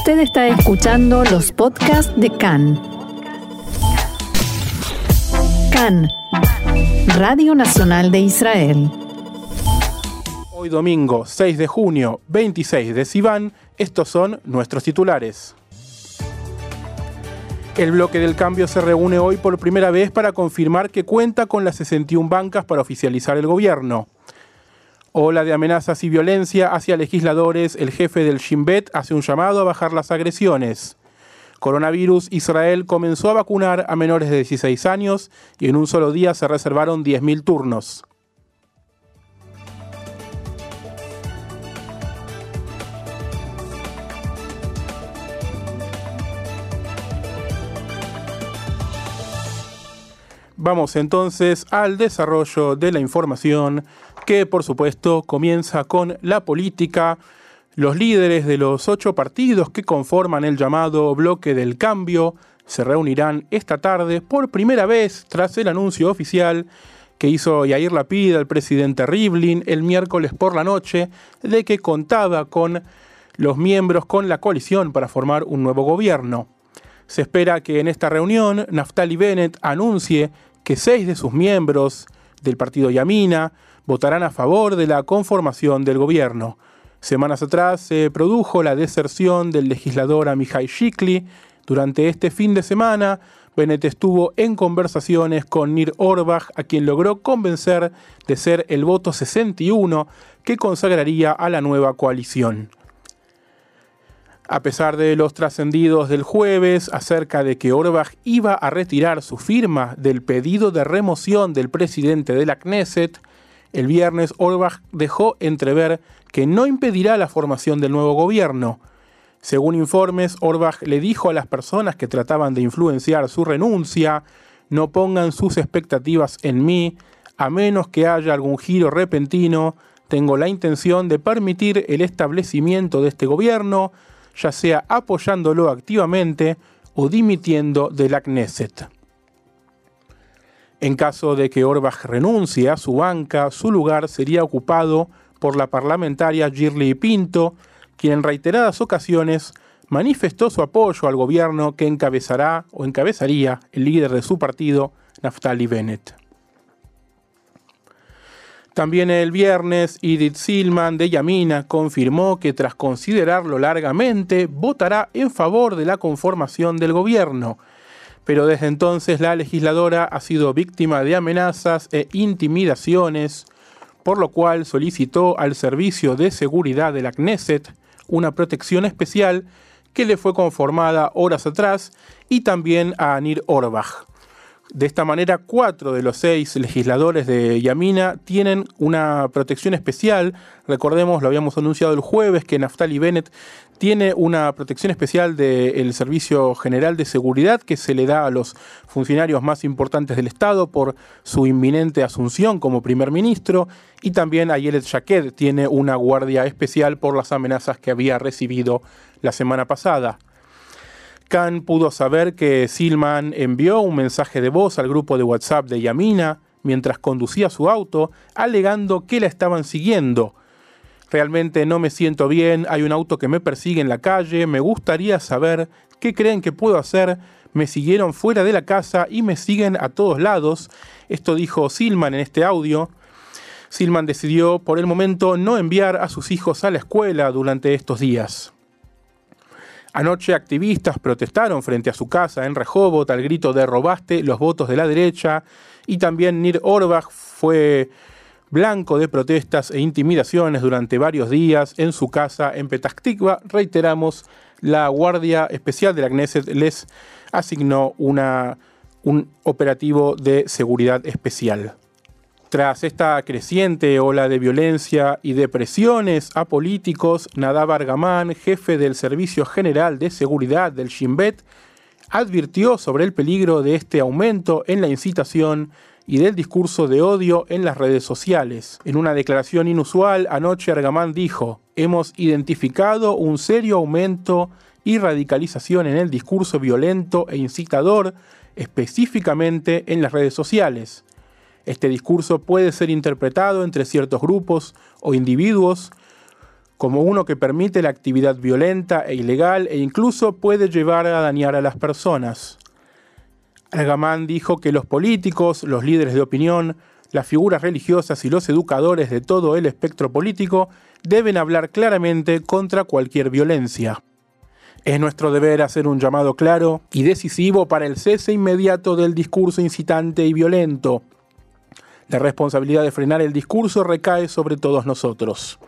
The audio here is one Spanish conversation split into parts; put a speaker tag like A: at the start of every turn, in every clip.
A: Usted está escuchando los podcasts de CAN. CAN, Radio Nacional de Israel.
B: Hoy domingo 6 de junio, 26 de Sivan, estos son nuestros titulares. El bloque del cambio se reúne hoy por primera vez para confirmar que cuenta con las 61 bancas para oficializar el gobierno. Ola de amenazas y violencia hacia legisladores, el jefe del Shin Bet hace un llamado a bajar las agresiones. Coronavirus, Israel comenzó a vacunar a menores de 16 años y en un solo día se reservaron 10.000 turnos. Vamos entonces al desarrollo de la información que por supuesto comienza con la política. Los líderes de los ocho partidos que conforman el llamado bloque del cambio se reunirán esta tarde por primera vez tras el anuncio oficial que hizo Yair Lapid al presidente Rivlin el miércoles por la noche de que contaba con los miembros con la coalición para formar un nuevo gobierno. Se espera que en esta reunión Naftali Bennett anuncie que seis de sus miembros del partido Yamina votarán a favor de la conformación del gobierno. Semanas atrás se produjo la deserción del legislador Amihai Shikli. Durante este fin de semana, Bennett estuvo en conversaciones con Nir Orbach, a quien logró convencer de ser el voto 61 que consagraría a la nueva coalición. A pesar de los trascendidos del jueves acerca de que Orbach iba a retirar su firma del pedido de remoción del presidente de la Knesset, el viernes Orbach dejó entrever que no impedirá la formación del nuevo gobierno. Según informes, Orbach le dijo a las personas que trataban de influenciar su renuncia, no pongan sus expectativas en mí, a menos que haya algún giro repentino, tengo la intención de permitir el establecimiento de este gobierno, ya sea apoyándolo activamente o dimitiendo de la Knesset. En caso de que Orbach renuncie a su banca, su lugar sería ocupado por la parlamentaria Girly Pinto, quien en reiteradas ocasiones manifestó su apoyo al gobierno que encabezará o encabezaría el líder de su partido, Naftali Bennett. También el viernes, Edith Silman de Yamina confirmó que tras considerarlo largamente, votará en favor de la conformación del gobierno. Pero desde entonces la legisladora ha sido víctima de amenazas e intimidaciones, por lo cual solicitó al Servicio de Seguridad de la Knesset una protección especial que le fue conformada horas atrás y también a Anir Orbach. De esta manera, cuatro de los seis legisladores de Yamina tienen una protección especial. Recordemos, lo habíamos anunciado el jueves, que Naftali Bennett tiene una protección especial del Servicio General de Seguridad que se le da a los funcionarios más importantes del Estado por su inminente asunción como primer ministro. Y también Ayelet Shaked tiene una guardia especial por las amenazas que había recibido la semana pasada. Khan pudo saber que Silman envió un mensaje de voz al grupo de WhatsApp de Yamina mientras conducía su auto, alegando que la estaban siguiendo. Realmente no me siento bien, hay un auto que me persigue en la calle, me gustaría saber qué creen que puedo hacer. Me siguieron fuera de la casa y me siguen a todos lados. Esto dijo Silman en este audio. Silman decidió por el momento no enviar a sus hijos a la escuela durante estos días. Anoche activistas protestaron frente a su casa en Rehoboth al grito de robaste los votos de la derecha y también Nir Orbach fue blanco de protestas e intimidaciones durante varios días en su casa en Petah Reiteramos, la Guardia Especial de la Knesset les asignó una, un operativo de seguridad especial. Tras esta creciente ola de violencia y de presiones a políticos, Nadav Argaman, jefe del Servicio General de Seguridad del Shin Bet, advirtió sobre el peligro de este aumento en la incitación y del discurso de odio en las redes sociales. En una declaración inusual, anoche Argaman dijo, hemos identificado un serio aumento y radicalización en el discurso violento e incitador, específicamente en las redes sociales. Este discurso puede ser interpretado entre ciertos grupos o individuos como uno que permite la actividad violenta e ilegal e incluso puede llevar a dañar a las personas. Algamán dijo que los políticos, los líderes de opinión, las figuras religiosas y los educadores de todo el espectro político deben hablar claramente contra cualquier violencia. Es nuestro deber hacer un llamado claro y decisivo para el cese inmediato del discurso incitante y violento. La responsabilidad de frenar el discurso recae sobre todos nosotros.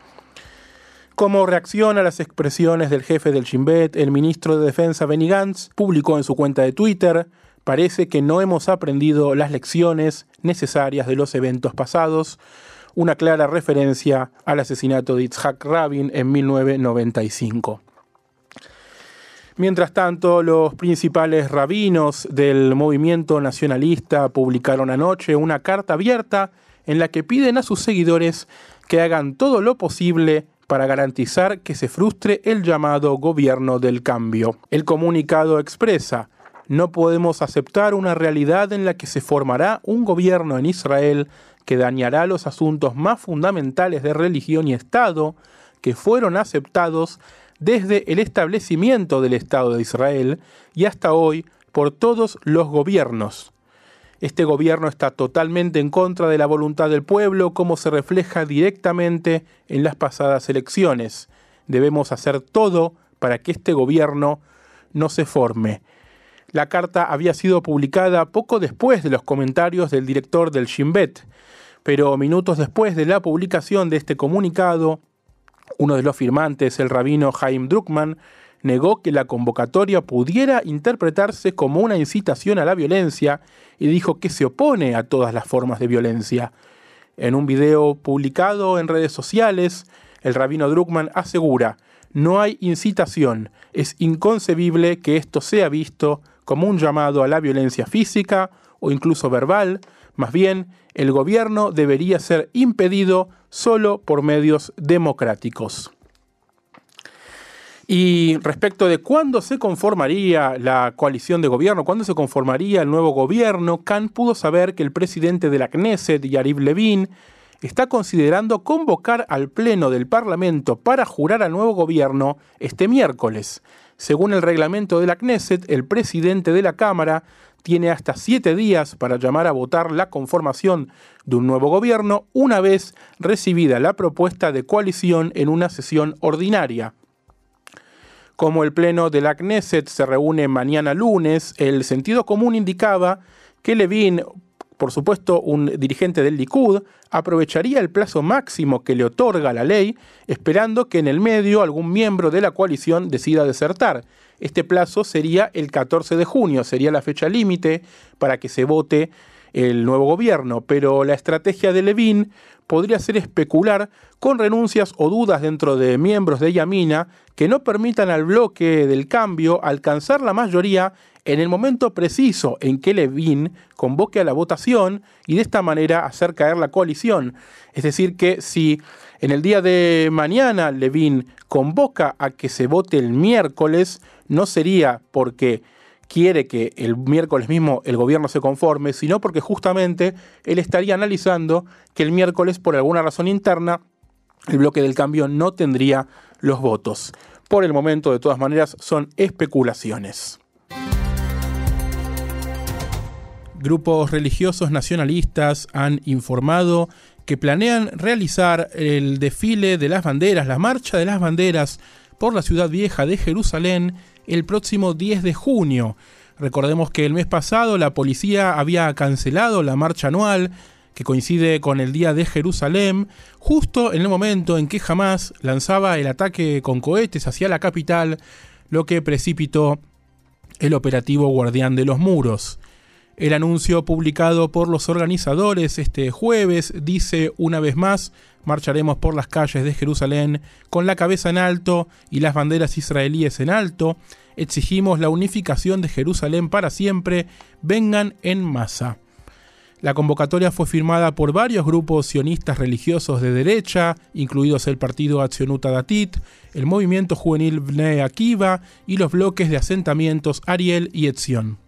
B: Como reacción a las expresiones del jefe del Shin Bet, el ministro de Defensa Benny Gantz publicó en su cuenta de Twitter, parece que no hemos aprendido las lecciones necesarias de los eventos pasados, una clara referencia al asesinato de Itzhak Rabin en 1995. Mientras tanto, los principales rabinos del movimiento nacionalista publicaron anoche una carta abierta en la que piden a sus seguidores que hagan todo lo posible para garantizar que se frustre el llamado gobierno del cambio. El comunicado expresa, no podemos aceptar una realidad en la que se formará un gobierno en Israel que dañará los asuntos más fundamentales de religión y Estado que fueron aceptados desde el establecimiento del Estado de Israel y hasta hoy por todos los gobiernos. Este gobierno está totalmente en contra de la voluntad del pueblo, como se refleja directamente en las pasadas elecciones. Debemos hacer todo para que este gobierno no se forme. La carta había sido publicada poco después de los comentarios del director del Shin Bet, pero minutos después de la publicación de este comunicado, uno de los firmantes, el rabino Chaim Druckmann, negó que la convocatoria pudiera interpretarse como una incitación a la violencia y dijo que se opone a todas las formas de violencia. En un video publicado en redes sociales, el rabino Druckmann asegura, no hay incitación, es inconcebible que esto sea visto como un llamado a la violencia física o incluso verbal, más bien el gobierno debería ser impedido solo por medios democráticos. Y respecto de cuándo se conformaría la coalición de gobierno, cuándo se conformaría el nuevo gobierno, Khan pudo saber que el presidente de la Knesset, Yariv Levin, está considerando convocar al Pleno del Parlamento para jurar al nuevo gobierno este miércoles. Según el reglamento de la Knesset, el presidente de la Cámara tiene hasta siete días para llamar a votar la conformación de un nuevo gobierno una vez recibida la propuesta de coalición en una sesión ordinaria. Como el Pleno de la Knesset se reúne mañana lunes, el sentido común indicaba que Levin, por supuesto un dirigente del Likud, aprovecharía el plazo máximo que le otorga la ley, esperando que en el medio algún miembro de la coalición decida desertar. Este plazo sería el 14 de junio, sería la fecha límite para que se vote el nuevo gobierno, pero la estrategia de Levin podría ser especular con renuncias o dudas dentro de miembros de Yamina que no permitan al bloque del cambio alcanzar la mayoría en el momento preciso en que Levin convoque a la votación y de esta manera hacer caer la coalición. Es decir, que si en el día de mañana Levin convoca a que se vote el miércoles, no sería porque quiere que el miércoles mismo el gobierno se conforme, sino porque justamente él estaría analizando que el miércoles, por alguna razón interna, el bloque del cambio no tendría los votos. Por el momento, de todas maneras, son especulaciones. Grupos religiosos nacionalistas han informado que planean realizar el desfile de las banderas, la marcha de las banderas por la ciudad vieja de Jerusalén el próximo 10 de junio. Recordemos que el mes pasado la policía había cancelado la marcha anual que coincide con el Día de Jerusalén, justo en el momento en que Hamas lanzaba el ataque con cohetes hacia la capital, lo que precipitó el operativo Guardián de los Muros. El anuncio publicado por los organizadores este jueves dice una vez más, marcharemos por las calles de Jerusalén con la cabeza en alto y las banderas israelíes en alto, exigimos la unificación de Jerusalén para siempre, vengan en masa. La convocatoria fue firmada por varios grupos sionistas religiosos de derecha, incluidos el Partido Accionuta Datit, el Movimiento Juvenil Bnei Akiva y los bloques de asentamientos Ariel y Etzion.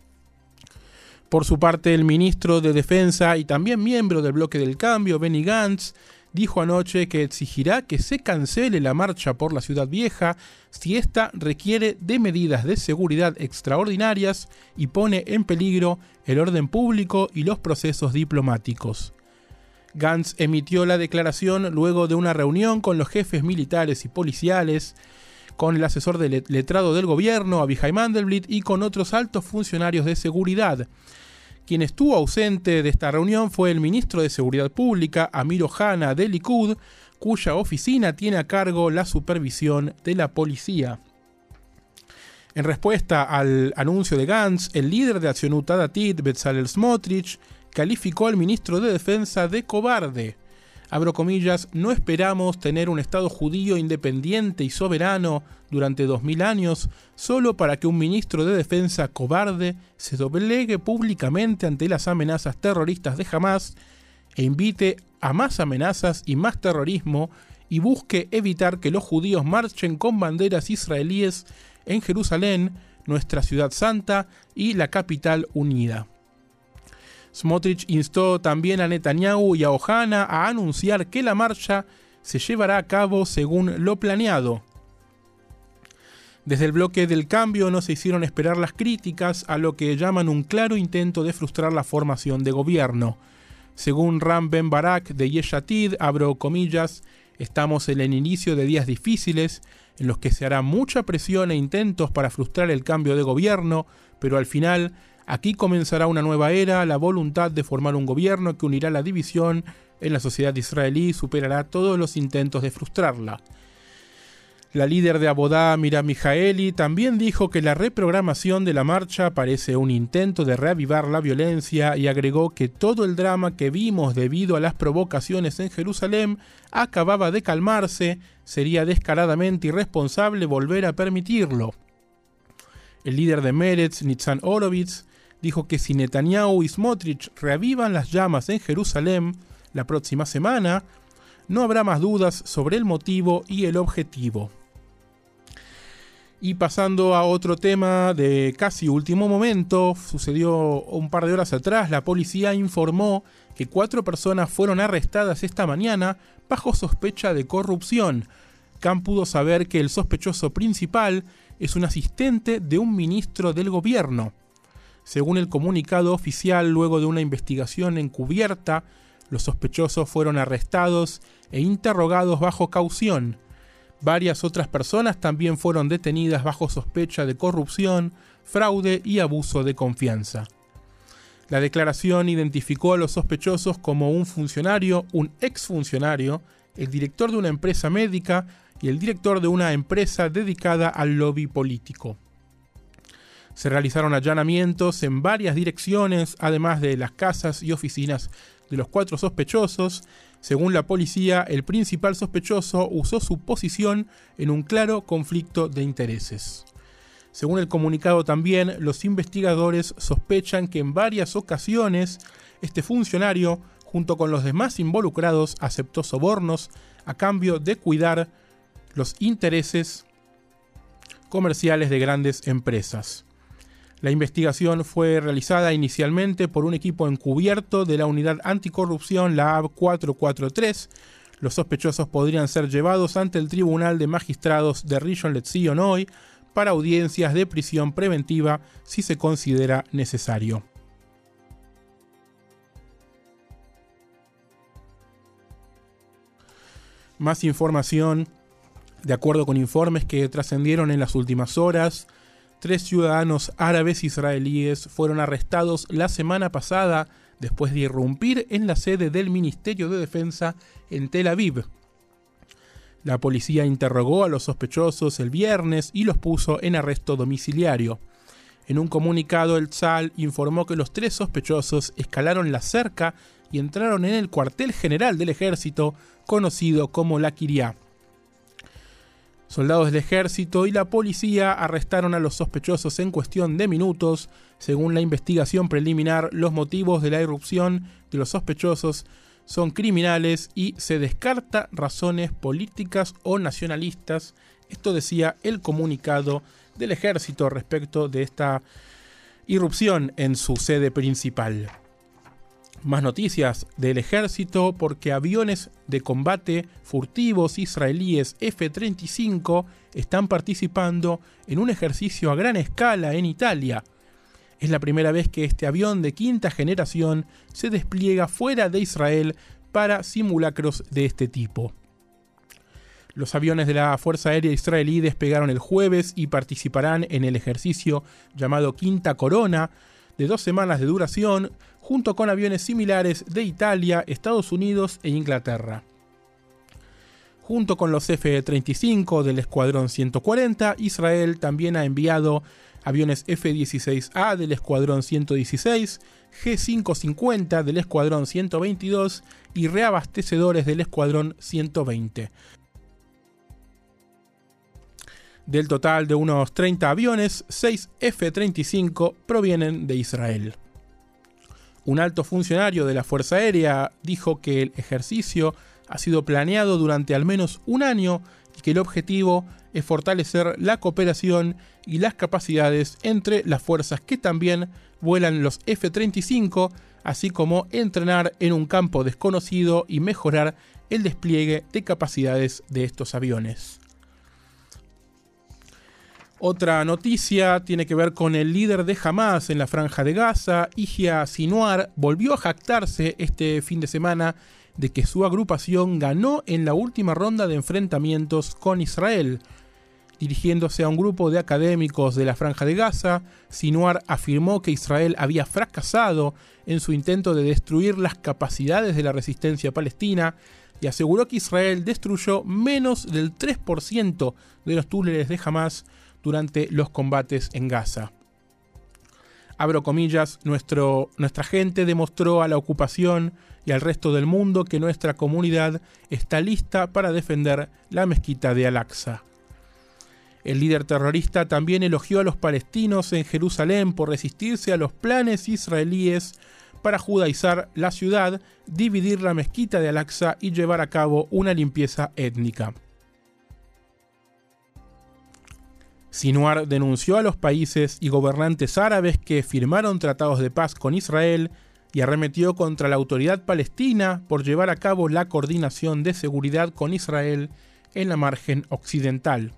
B: Por su parte, el ministro de Defensa y también miembro del bloque del cambio, Benny Gantz, dijo anoche que exigirá que se cancele la marcha por la ciudad vieja si ésta requiere de medidas de seguridad extraordinarias y pone en peligro el orden público y los procesos diplomáticos. Gantz emitió la declaración luego de una reunión con los jefes militares y policiales, con el asesor del letrado del gobierno, Abihai Mandelblit, y con otros altos funcionarios de seguridad. Quien estuvo ausente de esta reunión fue el ministro de Seguridad Pública, Amir Ohana de Likud, cuya oficina tiene a cargo la supervisión de la policía. En respuesta al anuncio de Gantz, el líder de Acción Datit, Bezalel Smotrich, calificó al ministro de Defensa de cobarde. Abro comillas, no esperamos tener un Estado judío independiente y soberano durante dos mil años solo para que un ministro de defensa cobarde se doblegue públicamente ante las amenazas terroristas de Hamas e invite a más amenazas y más terrorismo y busque evitar que los judíos marchen con banderas israelíes en Jerusalén, nuestra ciudad santa y la capital unida. Smotrich instó también a Netanyahu y a Ohana a anunciar que la marcha se llevará a cabo según lo planeado. Desde el bloque del cambio no se hicieron esperar las críticas a lo que llaman un claro intento de frustrar la formación de gobierno. Según Ram Ben Barak de Yeshatid, abro comillas, estamos en el inicio de días difíciles en los que se hará mucha presión e intentos para frustrar el cambio de gobierno, pero al final Aquí comenzará una nueva era, la voluntad de formar un gobierno que unirá la división en la sociedad israelí superará todos los intentos de frustrarla. La líder de Abodá, Mira Mijaeli, también dijo que la reprogramación de la marcha parece un intento de reavivar la violencia y agregó que todo el drama que vimos debido a las provocaciones en Jerusalén acababa de calmarse, sería descaradamente irresponsable volver a permitirlo. El líder de Meretz, Nitzan Orovitz, dijo que si Netanyahu y Smotrich reavivan las llamas en Jerusalén la próxima semana, no habrá más dudas sobre el motivo y el objetivo. Y pasando a otro tema de casi último momento, sucedió un par de horas atrás, la policía informó que cuatro personas fueron arrestadas esta mañana bajo sospecha de corrupción. Khan pudo saber que el sospechoso principal es un asistente de un ministro del gobierno. Según el comunicado oficial, luego de una investigación encubierta, los sospechosos fueron arrestados e interrogados bajo caución. Varias otras personas también fueron detenidas bajo sospecha de corrupción, fraude y abuso de confianza. La declaración identificó a los sospechosos como un funcionario, un exfuncionario, el director de una empresa médica y el director de una empresa dedicada al lobby político. Se realizaron allanamientos en varias direcciones, además de las casas y oficinas de los cuatro sospechosos. Según la policía, el principal sospechoso usó su posición en un claro conflicto de intereses. Según el comunicado también, los investigadores sospechan que en varias ocasiones este funcionario, junto con los demás involucrados, aceptó sobornos a cambio de cuidar los intereses comerciales de grandes empresas. La investigación fue realizada inicialmente por un equipo encubierto de la Unidad Anticorrupción, la AB 443. Los sospechosos podrían ser llevados ante el Tribunal de Magistrados de Rishon LeZion hoy para audiencias de prisión preventiva si se considera necesario. Más información, de acuerdo con informes que trascendieron en las últimas horas, Tres ciudadanos árabes israelíes fueron arrestados la semana pasada después de irrumpir en la sede del Ministerio de Defensa en Tel Aviv. La policía interrogó a los sospechosos el viernes y los puso en arresto domiciliario. En un comunicado, el Tzal informó que los tres sospechosos escalaron la cerca y entraron en el cuartel general del ejército, conocido como la Kiria. Soldados del ejército y la policía arrestaron a los sospechosos en cuestión de minutos. Según la investigación preliminar, los motivos de la irrupción de los sospechosos son criminales y se descarta razones políticas o nacionalistas. Esto decía el comunicado del ejército respecto de esta irrupción en su sede principal. Más noticias del ejército porque aviones de combate furtivos israelíes F-35 están participando en un ejercicio a gran escala en Italia. Es la primera vez que este avión de quinta generación se despliega fuera de Israel para simulacros de este tipo. Los aviones de la Fuerza Aérea Israelí despegaron el jueves y participarán en el ejercicio llamado Quinta Corona, de dos semanas de duración, junto con aviones similares de Italia, Estados Unidos e Inglaterra. Junto con los F-35 del Escuadrón 140, Israel también ha enviado aviones F-16A del Escuadrón 116, G-550 del Escuadrón 122 y reabastecedores del Escuadrón 120. Del total de unos 30 aviones, 6 F-35 provienen de Israel. Un alto funcionario de la Fuerza Aérea dijo que el ejercicio ha sido planeado durante al menos un año y que el objetivo es fortalecer la cooperación y las capacidades entre las fuerzas que también vuelan los F-35, así como entrenar en un campo desconocido y mejorar el despliegue de capacidades de estos aviones. Otra noticia tiene que ver con el líder de Hamas en la franja de Gaza, Ijia Sinuar, volvió a jactarse este fin de semana de que su agrupación ganó en la última ronda de enfrentamientos con Israel. Dirigiéndose a un grupo de académicos de la franja de Gaza, Sinuar afirmó que Israel había fracasado en su intento de destruir las capacidades de la resistencia palestina y aseguró que Israel destruyó menos del 3% de los túneles de Hamas durante los combates en Gaza. Abro comillas, nuestra gente demostró a la ocupación y al resto del mundo que nuestra comunidad está lista para defender la mezquita de Al-Aqsa. El líder terrorista también elogió a los palestinos en Jerusalén por resistirse a los planes israelíes para judaizar la ciudad, dividir la mezquita de Al-Aqsa y llevar a cabo una limpieza étnica. Sinuar denunció a los países y gobernantes árabes que firmaron tratados de paz con Israel y arremetió contra la autoridad palestina por llevar a cabo la coordinación de seguridad con Israel en la margen occidental.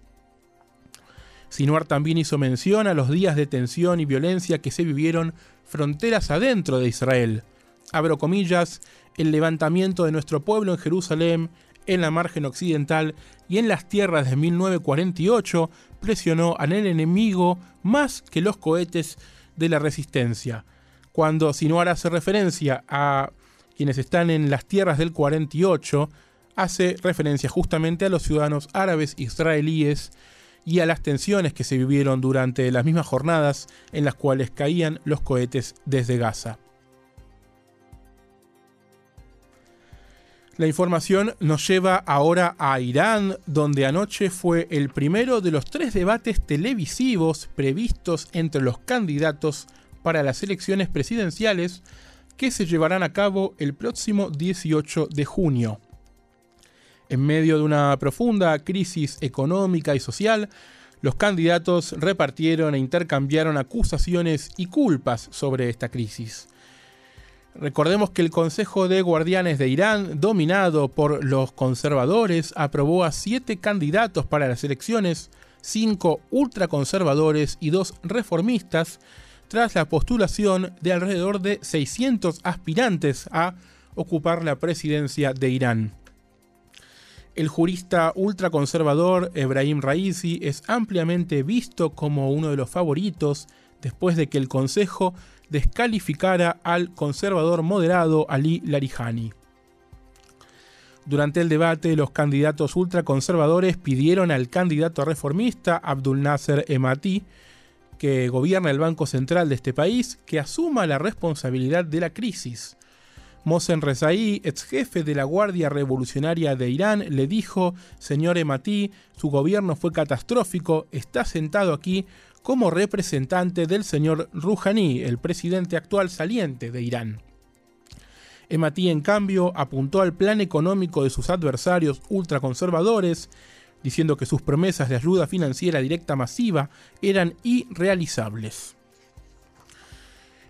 B: Sinuar también hizo mención a los días de tensión y violencia que se vivieron fronteras adentro de Israel. Abro comillas, el levantamiento de nuestro pueblo en Jerusalén en la margen occidental y en las tierras de 1948 presionó al enemigo más que los cohetes de la resistencia. Cuando Sinuar hace referencia a quienes están en las tierras del 48, hace referencia justamente a los ciudadanos árabes israelíes y a las tensiones que se vivieron durante las mismas jornadas en las cuales caían los cohetes desde Gaza. La información nos lleva ahora a Irán, donde anoche fue el primero de los tres debates televisivos previstos entre los candidatos para las elecciones presidenciales que se llevarán a cabo el próximo 18 de junio. En medio de una profunda crisis económica y social, los candidatos repartieron e intercambiaron acusaciones y culpas sobre esta crisis. Recordemos que el Consejo de Guardianes de Irán, dominado por los conservadores, aprobó a siete candidatos para las elecciones, cinco ultraconservadores y dos reformistas, tras la postulación de alrededor de 600 aspirantes a ocupar la presidencia de Irán. El jurista ultraconservador Ebrahim Raisi es ampliamente visto como uno de los favoritos después de que el Consejo descalificara al conservador moderado Ali Larijani. Durante el debate, los candidatos ultraconservadores pidieron al candidato reformista Abdul Nasser Emati, que gobierna el Banco Central de este país, que asuma la responsabilidad de la crisis. Mohsen Rezaí, ex jefe de la Guardia Revolucionaria de Irán, le dijo, señor Emati, su gobierno fue catastrófico, está sentado aquí como representante del señor Rouhani, el presidente actual saliente de Irán. Emati, en cambio, apuntó al plan económico de sus adversarios ultraconservadores, diciendo que sus promesas de ayuda financiera directa masiva eran irrealizables.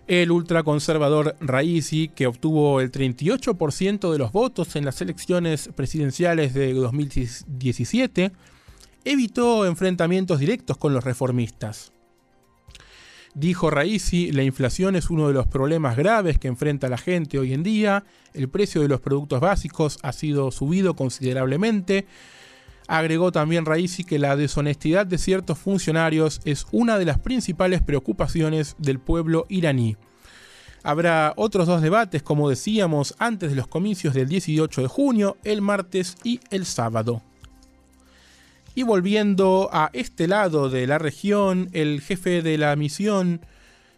B: El ultraconservador Raisi, que obtuvo el 38% de los votos en las elecciones presidenciales de 2017, evitó enfrentamientos directos con los reformistas. Dijo Raisi, la inflación es uno de los problemas graves que enfrenta la gente hoy en día, el precio de los productos básicos ha sido subido considerablemente. Agregó también Raisi que la deshonestidad de ciertos funcionarios es una de las principales preocupaciones del pueblo iraní. Habrá otros dos debates, como decíamos, antes de los comicios del 18 de junio, el martes y el sábado. Y volviendo a este lado de la región, el jefe de la misión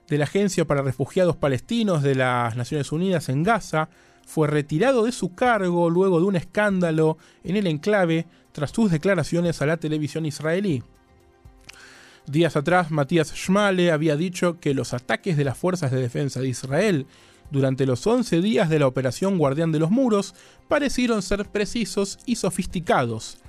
B: de la Agencia para Refugiados Palestinos de las Naciones Unidas en Gaza fue retirado de su cargo luego de un escándalo en el enclave tras sus declaraciones a la televisión israelí. Días atrás, Matías Schmale había dicho que los ataques de las fuerzas de defensa de Israel durante los 11 días de la operación Guardián de los Muros parecieron ser precisos y sofisticados,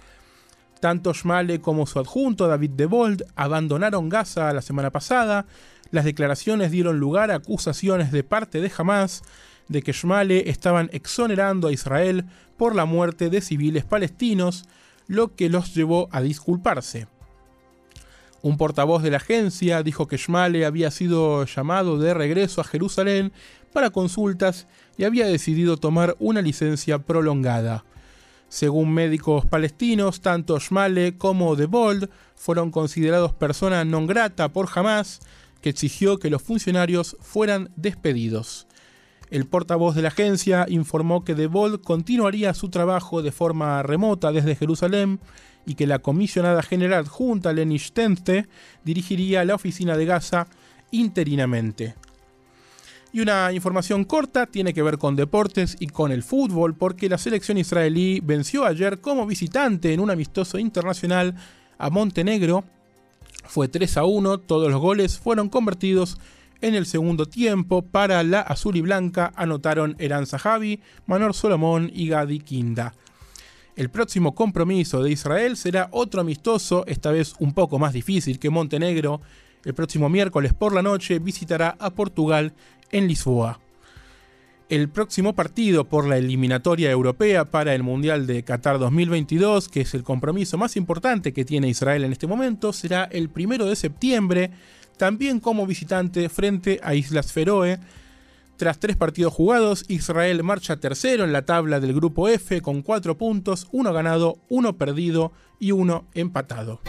B: tanto Schmale como su adjunto David de Bold abandonaron Gaza la semana pasada. Las declaraciones dieron lugar a acusaciones de parte de Hamas de que Schmale estaban exonerando a Israel por la muerte de civiles palestinos, lo que los llevó a disculparse. Un portavoz de la agencia dijo que Schmale había sido llamado de regreso a Jerusalén para consultas y había decidido tomar una licencia prolongada. Según médicos palestinos, tanto Schmale como De Bold fueron considerados persona non grata por Hamas, que exigió que los funcionarios fueran despedidos. El portavoz de la agencia informó que De Bold continuaría su trabajo de forma remota desde Jerusalén y que la comisionada general junta Leni Stenste dirigiría la oficina de Gaza interinamente. Y una información corta tiene que ver con deportes y con el fútbol, porque la selección israelí venció ayer como visitante en un amistoso internacional a Montenegro. Fue 3 a 1, todos los goles fueron convertidos en el segundo tiempo. Para la azul y blanca anotaron Eran Zahavi, Manor Solomón y Gadi Kinda. El próximo compromiso de Israel será otro amistoso, esta vez un poco más difícil que Montenegro. El próximo miércoles por la noche visitará a Portugal en Lisboa. El próximo partido por la eliminatoria europea para el Mundial de Qatar 2022, que es el compromiso más importante que tiene Israel en este momento, será el primero de septiembre, también como visitante frente a Islas Feroe. Tras tres partidos jugados, Israel marcha tercero en la tabla del grupo F con cuatro puntos, uno ganado, uno perdido y uno empatado.